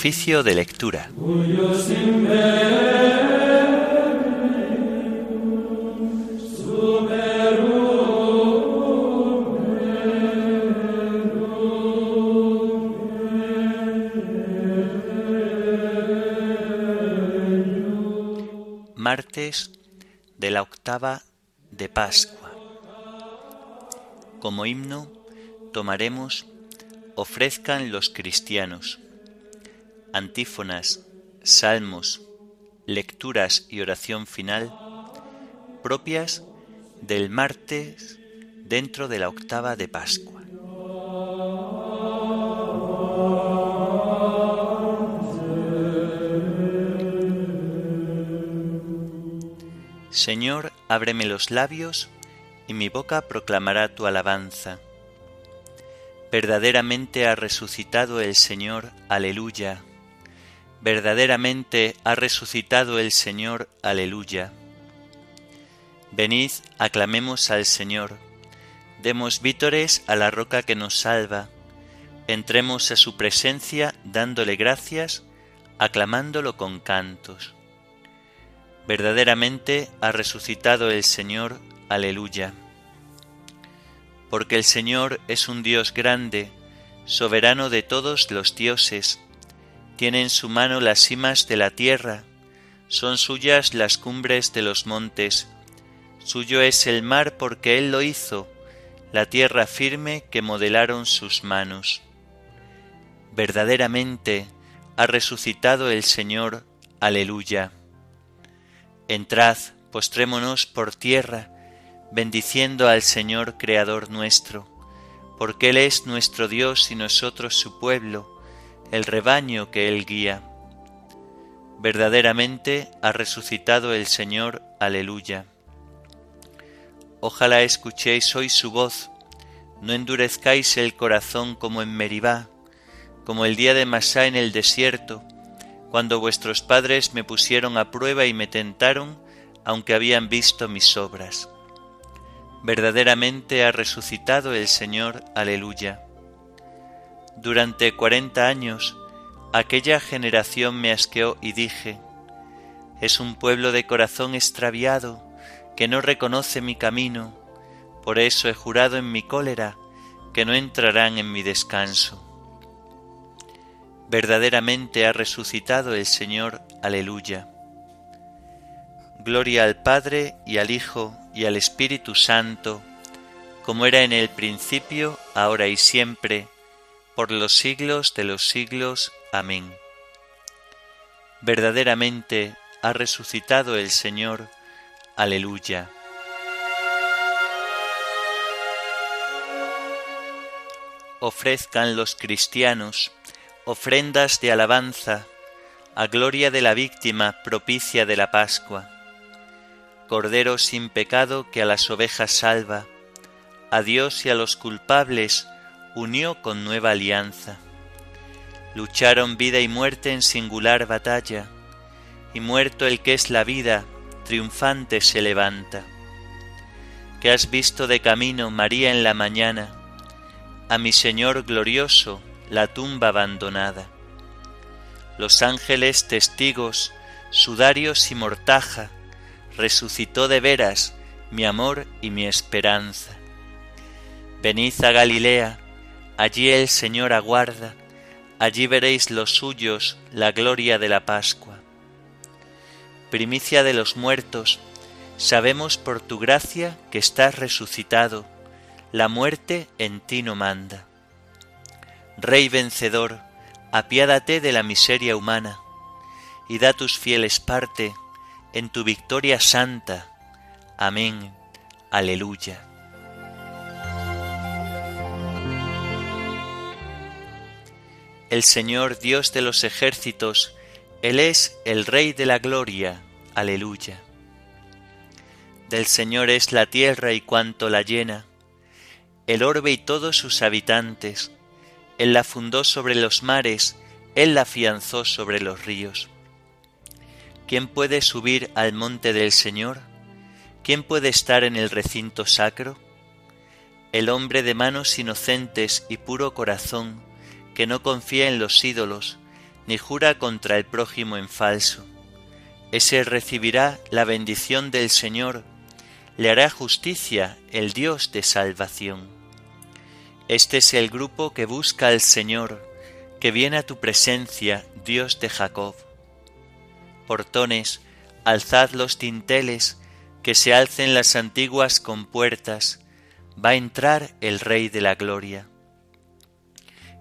Oficio de lectura. Martes de la octava de Pascua. Como himno tomaremos Ofrezcan los cristianos antífonas, salmos, lecturas y oración final propias del martes dentro de la octava de Pascua. Señor, ábreme los labios, y mi boca proclamará tu alabanza. Verdaderamente ha resucitado el Señor, aleluya. Verdaderamente ha resucitado el Señor, aleluya. Venid, aclamemos al Señor, demos vítores a la roca que nos salva, entremos a su presencia dándole gracias, aclamándolo con cantos. Verdaderamente ha resucitado el Señor, aleluya. Porque el Señor es un Dios grande, soberano de todos los dioses, tiene en su mano las cimas de la tierra, son suyas las cumbres de los montes, suyo es el mar porque Él lo hizo, la tierra firme que modelaron sus manos. Verdaderamente ha resucitado el Señor, aleluya. Entrad, postrémonos por tierra, bendiciendo al Señor Creador nuestro, porque Él es nuestro Dios y nosotros su pueblo, el rebaño que Él guía. Verdaderamente ha resucitado el Señor, aleluya. Ojalá escuchéis hoy su voz, no endurezcáis el corazón como en Meribá, como el día de Masá en el desierto, cuando vuestros padres me pusieron a prueba y me tentaron, aunque habían visto mis obras. Verdaderamente ha resucitado el Señor, aleluya. Durante cuarenta años aquella generación me asqueó y dije, es un pueblo de corazón extraviado que no reconoce mi camino, por eso he jurado en mi cólera que no entrarán en mi descanso. Verdaderamente ha resucitado el Señor, aleluya. Gloria al Padre y al Hijo y al Espíritu Santo, como era en el principio, ahora y siempre, por los siglos de los siglos. Amén. Verdaderamente ha resucitado el Señor. Aleluya. Ofrezcan los cristianos ofrendas de alabanza a gloria de la víctima propicia de la Pascua. Cordero sin pecado que a las ovejas salva, a Dios y a los culpables unió con nueva alianza. Lucharon vida y muerte en singular batalla, y muerto el que es la vida, triunfante se levanta. Que has visto de camino, María, en la mañana, a mi Señor glorioso, la tumba abandonada. Los ángeles testigos, sudarios y mortaja, resucitó de veras mi amor y mi esperanza. Venid a Galilea, Allí el Señor aguarda, allí veréis los suyos la gloria de la Pascua. Primicia de los muertos, sabemos por tu gracia que estás resucitado, la muerte en ti no manda. Rey vencedor, apiádate de la miseria humana, y da tus fieles parte en tu victoria santa. Amén. Aleluya. El Señor Dios de los ejércitos, Él es el Rey de la gloria. Aleluya. Del Señor es la tierra y cuanto la llena, el orbe y todos sus habitantes. Él la fundó sobre los mares, Él la afianzó sobre los ríos. ¿Quién puede subir al monte del Señor? ¿Quién puede estar en el recinto sacro? El hombre de manos inocentes y puro corazón, que no confía en los ídolos, ni jura contra el prójimo en falso. Ese recibirá la bendición del Señor, le hará justicia el Dios de salvación. Este es el grupo que busca al Señor, que viene a tu presencia, Dios de Jacob. Portones, alzad los tinteles, que se alcen las antiguas compuertas, va a entrar el Rey de la Gloria.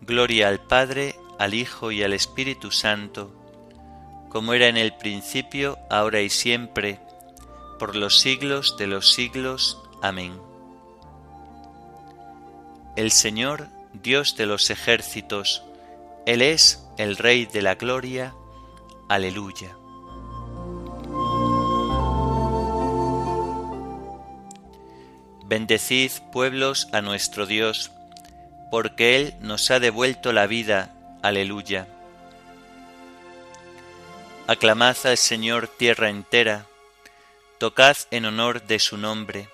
Gloria al Padre, al Hijo y al Espíritu Santo, como era en el principio, ahora y siempre, por los siglos de los siglos. Amén. El Señor, Dios de los ejércitos, Él es el Rey de la Gloria. Aleluya. Bendecid pueblos a nuestro Dios, porque Él nos ha devuelto la vida. Aleluya. Aclamad al Señor tierra entera, tocad en honor de su nombre,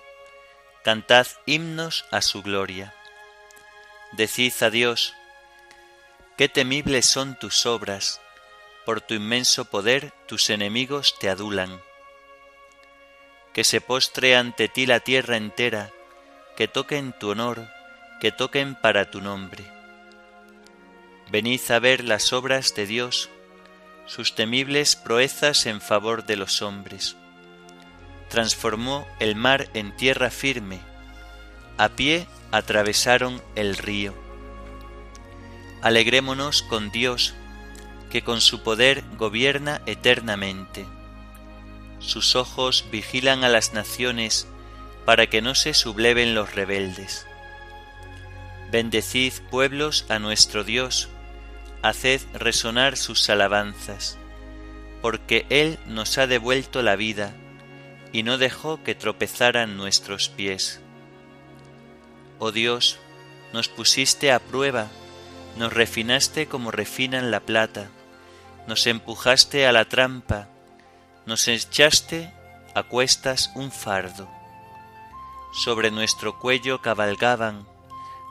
cantad himnos a su gloria. Decid a Dios, Qué temibles son tus obras, por tu inmenso poder tus enemigos te adulan. Que se postre ante ti la tierra entera, que toquen tu honor, que toquen para tu nombre. Venid a ver las obras de Dios, sus temibles proezas en favor de los hombres. Transformó el mar en tierra firme, a pie atravesaron el río Alegrémonos con Dios, que con su poder gobierna eternamente. Sus ojos vigilan a las naciones para que no se subleven los rebeldes. Bendecid pueblos a nuestro Dios, haced resonar sus alabanzas, porque Él nos ha devuelto la vida y no dejó que tropezaran nuestros pies. Oh Dios, nos pusiste a prueba nos refinaste como refinan la plata, nos empujaste a la trampa, nos echaste a cuestas un fardo. Sobre nuestro cuello cabalgaban,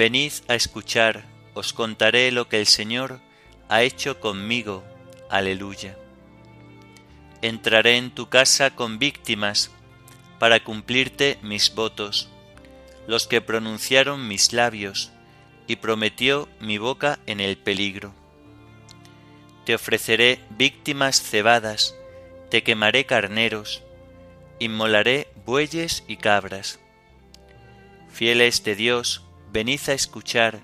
Venid a escuchar, os contaré lo que el Señor ha hecho conmigo. Aleluya. Entraré en tu casa con víctimas para cumplirte mis votos, los que pronunciaron mis labios y prometió mi boca en el peligro. Te ofreceré víctimas cebadas, te quemaré carneros, inmolaré bueyes y cabras. Fieles de Dios, venid a escuchar,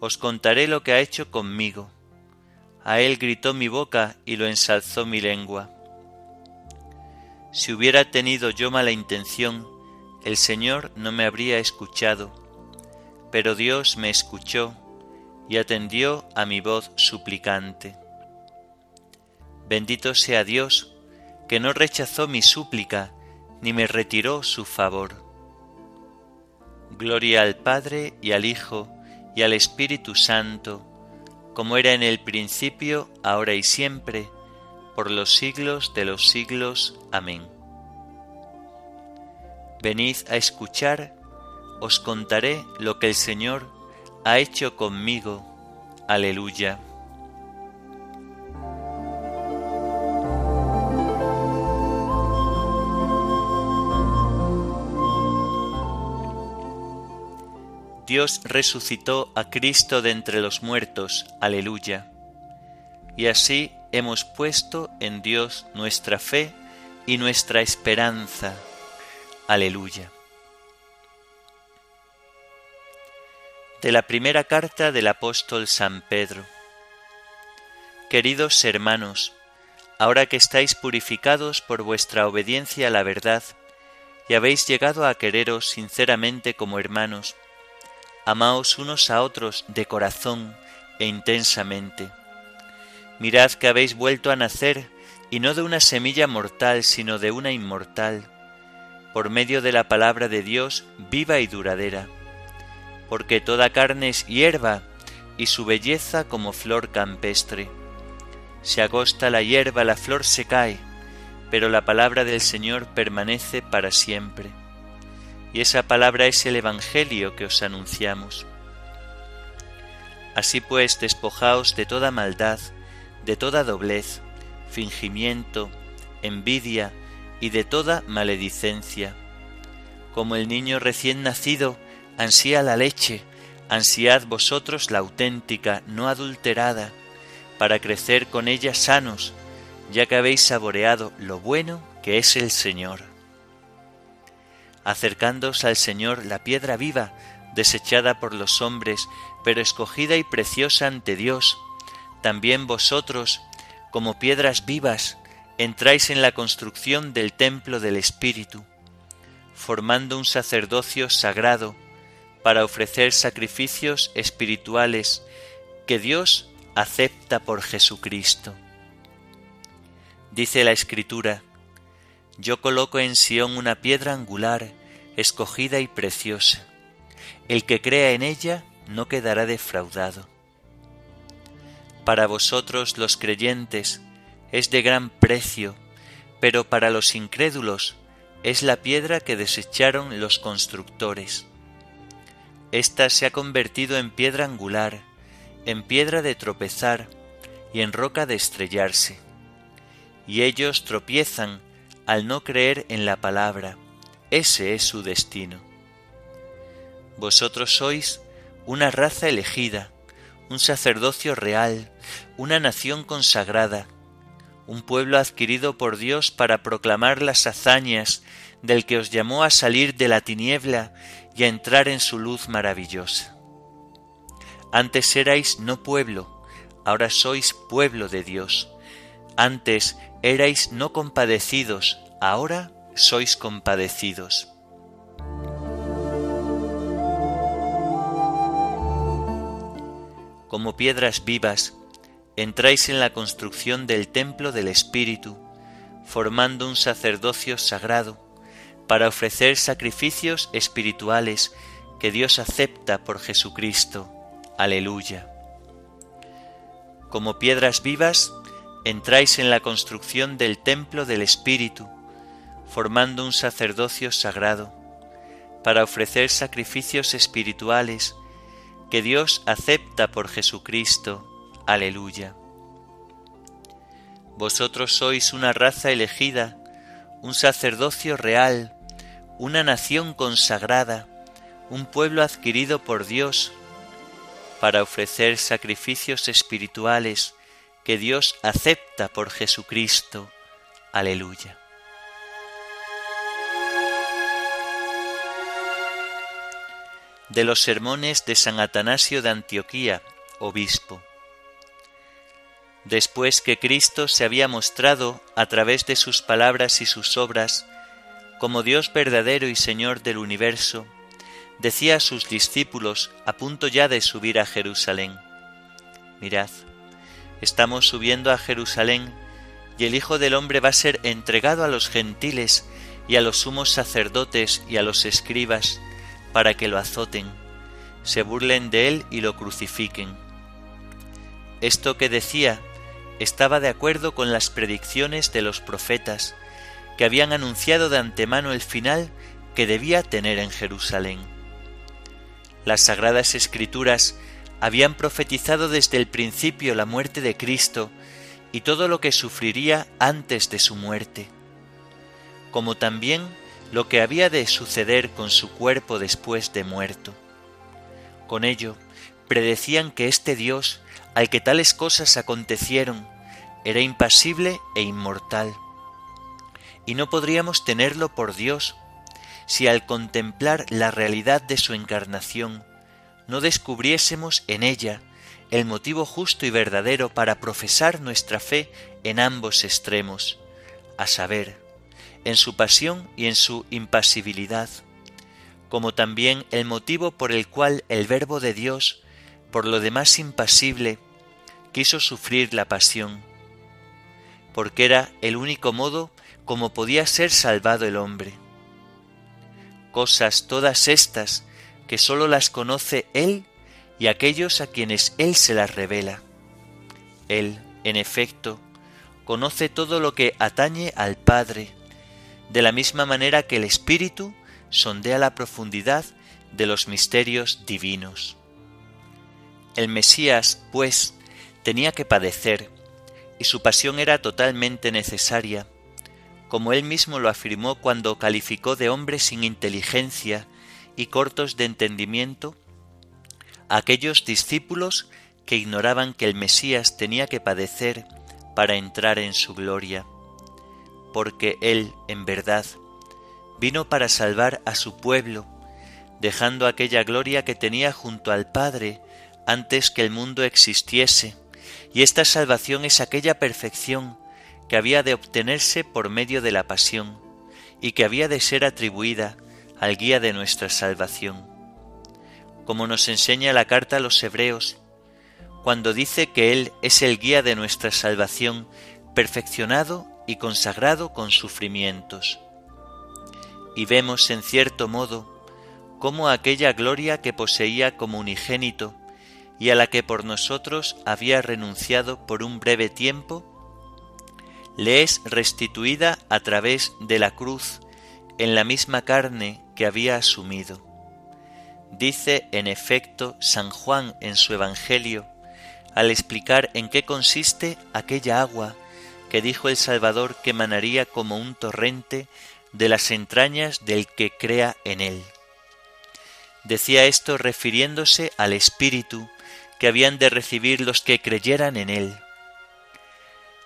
os contaré lo que ha hecho conmigo. A él gritó mi boca y lo ensalzó mi lengua. Si hubiera tenido yo mala intención, el Señor no me habría escuchado pero Dios me escuchó y atendió a mi voz suplicante. Bendito sea Dios, que no rechazó mi súplica, ni me retiró su favor. Gloria al Padre y al Hijo y al Espíritu Santo, como era en el principio, ahora y siempre, por los siglos de los siglos. Amén. Venid a escuchar os contaré lo que el Señor ha hecho conmigo. Aleluya. Dios resucitó a Cristo de entre los muertos. Aleluya. Y así hemos puesto en Dios nuestra fe y nuestra esperanza. Aleluya. De la primera carta del apóstol San Pedro. Queridos hermanos, ahora que estáis purificados por vuestra obediencia a la verdad, y habéis llegado a quereros sinceramente como hermanos, amaos unos a otros de corazón e intensamente. Mirad que habéis vuelto a nacer, y no de una semilla mortal, sino de una inmortal, por medio de la palabra de Dios viva y duradera, porque toda carne es hierba, y su belleza como flor campestre. Se agosta la hierba, la flor se cae, pero la palabra del Señor permanece para siempre. Y esa palabra es el Evangelio que os anunciamos. Así pues, despojaos de toda maldad, de toda doblez, fingimiento, envidia y de toda maledicencia. Como el niño recién nacido ansía la leche, ansiad vosotros la auténtica, no adulterada, para crecer con ella sanos, ya que habéis saboreado lo bueno que es el Señor. Acercándoos al Señor la piedra viva, desechada por los hombres, pero escogida y preciosa ante Dios, también vosotros, como piedras vivas, entráis en la construcción del templo del Espíritu, formando un sacerdocio sagrado para ofrecer sacrificios espirituales que Dios acepta por Jesucristo. Dice la Escritura, Yo coloco en Sión una piedra angular, escogida y preciosa. El que crea en ella no quedará defraudado. Para vosotros los creyentes es de gran precio, pero para los incrédulos es la piedra que desecharon los constructores. Esta se ha convertido en piedra angular, en piedra de tropezar y en roca de estrellarse y ellos tropiezan al no creer en la palabra. Ese es su destino. Vosotros sois una raza elegida, un sacerdocio real, una nación consagrada, un pueblo adquirido por Dios para proclamar las hazañas del que os llamó a salir de la tiniebla y a entrar en su luz maravillosa. Antes erais no pueblo, ahora sois pueblo de Dios. Antes Erais no compadecidos, ahora sois compadecidos. Como piedras vivas, entráis en la construcción del templo del Espíritu, formando un sacerdocio sagrado, para ofrecer sacrificios espirituales que Dios acepta por Jesucristo. Aleluya. Como piedras vivas, entráis en la construcción del templo del Espíritu, formando un sacerdocio sagrado, para ofrecer sacrificios espirituales que Dios acepta por Jesucristo. Aleluya. Vosotros sois una raza elegida, un sacerdocio real, una nación consagrada, un pueblo adquirido por Dios, para ofrecer sacrificios espirituales que Dios acepta por Jesucristo. Aleluya. De los sermones de San Atanasio de Antioquía, obispo. Después que Cristo se había mostrado a través de sus palabras y sus obras como Dios verdadero y Señor del universo, decía a sus discípulos a punto ya de subir a Jerusalén, Mirad, Estamos subiendo a Jerusalén y el Hijo del Hombre va a ser entregado a los gentiles y a los sumos sacerdotes y a los escribas para que lo azoten, se burlen de él y lo crucifiquen. Esto que decía estaba de acuerdo con las predicciones de los profetas, que habían anunciado de antemano el final que debía tener en Jerusalén. Las sagradas escrituras habían profetizado desde el principio la muerte de Cristo y todo lo que sufriría antes de su muerte, como también lo que había de suceder con su cuerpo después de muerto. Con ello, predecían que este Dios, al que tales cosas acontecieron, era impasible e inmortal. Y no podríamos tenerlo por Dios si al contemplar la realidad de su encarnación no descubriésemos en ella el motivo justo y verdadero para profesar nuestra fe en ambos extremos, a saber, en su pasión y en su impasibilidad, como también el motivo por el cual el Verbo de Dios, por lo demás impasible, quiso sufrir la pasión, porque era el único modo como podía ser salvado el hombre. Cosas todas estas que sólo las conoce Él y aquellos a quienes Él se las revela. Él, en efecto, conoce todo lo que atañe al Padre, de la misma manera que el Espíritu sondea la profundidad de los misterios divinos. El Mesías, pues, tenía que padecer, y su pasión era totalmente necesaria, como él mismo lo afirmó cuando calificó de hombre sin inteligencia y cortos de entendimiento aquellos discípulos que ignoraban que el Mesías tenía que padecer para entrar en su gloria, porque él, en verdad, vino para salvar a su pueblo, dejando aquella gloria que tenía junto al Padre antes que el mundo existiese, y esta salvación es aquella perfección que había de obtenerse por medio de la pasión, y que había de ser atribuida al guía de nuestra salvación. Como nos enseña la carta a los hebreos, cuando dice que Él es el guía de nuestra salvación, perfeccionado y consagrado con sufrimientos y vemos en cierto modo cómo aquella gloria que poseía como unigénito y a la que por nosotros había renunciado por un breve tiempo, le es restituida a través de la cruz en la misma carne que había asumido. Dice en efecto San Juan en su Evangelio, al explicar en qué consiste aquella agua que dijo el Salvador que manaría como un torrente de las entrañas del que crea en él. Decía esto refiriéndose al Espíritu que habían de recibir los que creyeran en él.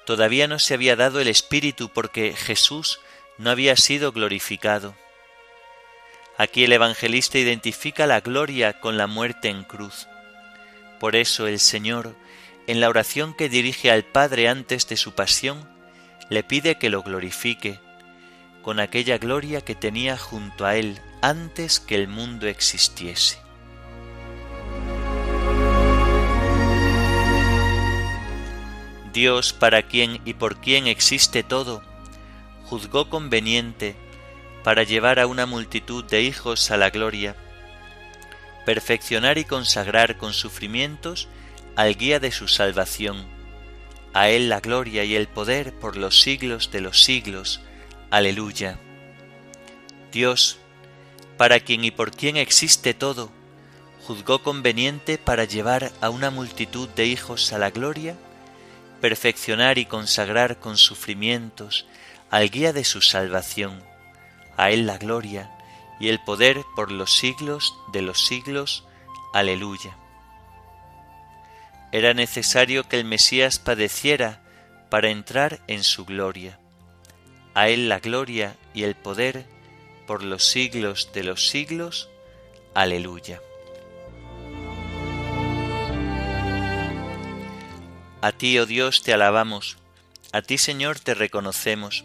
Todavía no se había dado el Espíritu porque Jesús no había sido glorificado. Aquí el evangelista identifica la gloria con la muerte en cruz. Por eso el Señor, en la oración que dirige al Padre antes de su pasión, le pide que lo glorifique, con aquella gloria que tenía junto a Él antes que el mundo existiese. Dios, para quien y por quien existe todo, juzgó conveniente para llevar a una multitud de hijos a la gloria, perfeccionar y consagrar con sufrimientos al guía de su salvación, a Él la gloria y el poder por los siglos de los siglos. Aleluya. Dios, para quien y por quien existe todo, juzgó conveniente para llevar a una multitud de hijos a la gloria, perfeccionar y consagrar con sufrimientos al guía de su salvación, a Él la gloria y el poder por los siglos de los siglos. Aleluya. Era necesario que el Mesías padeciera para entrar en su gloria a Él la gloria y el poder por los siglos de los siglos. Aleluya. A ti, oh Dios, te alabamos, a ti, Señor, te reconocemos,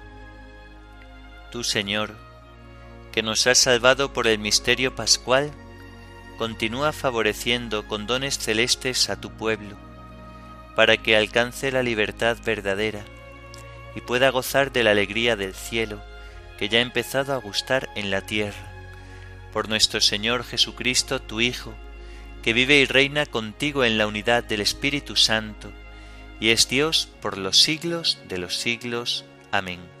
Tú, Señor, que nos has salvado por el misterio pascual, continúa favoreciendo con dones celestes a tu pueblo, para que alcance la libertad verdadera y pueda gozar de la alegría del cielo que ya ha empezado a gustar en la tierra, por nuestro Señor Jesucristo, tu Hijo, que vive y reina contigo en la unidad del Espíritu Santo, y es Dios por los siglos de los siglos. Amén.